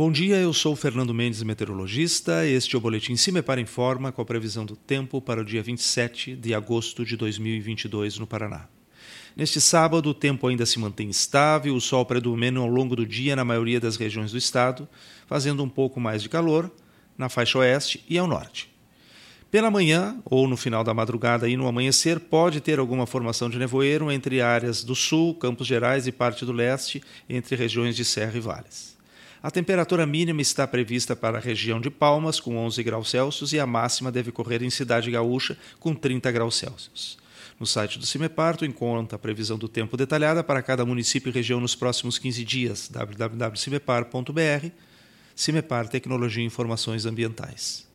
Bom dia, eu sou Fernando Mendes, meteorologista. Este é o Boletim Cimepar Informa com a previsão do tempo para o dia 27 de agosto de 2022 no Paraná. Neste sábado, o tempo ainda se mantém estável, o sol predomina ao longo do dia na maioria das regiões do estado, fazendo um pouco mais de calor na faixa oeste e ao norte. Pela manhã, ou no final da madrugada e no amanhecer, pode ter alguma formação de nevoeiro entre áreas do sul, Campos Gerais e parte do leste, entre regiões de serra e vales. A temperatura mínima está prevista para a região de Palmas, com 11 graus Celsius, e a máxima deve correr em Cidade Gaúcha, com 30 graus Celsius. No site do CIMEPAR, tu encontra a previsão do tempo detalhada para cada município e região nos próximos 15 dias. www.cimepar.br CIMEPAR Tecnologia e Informações Ambientais.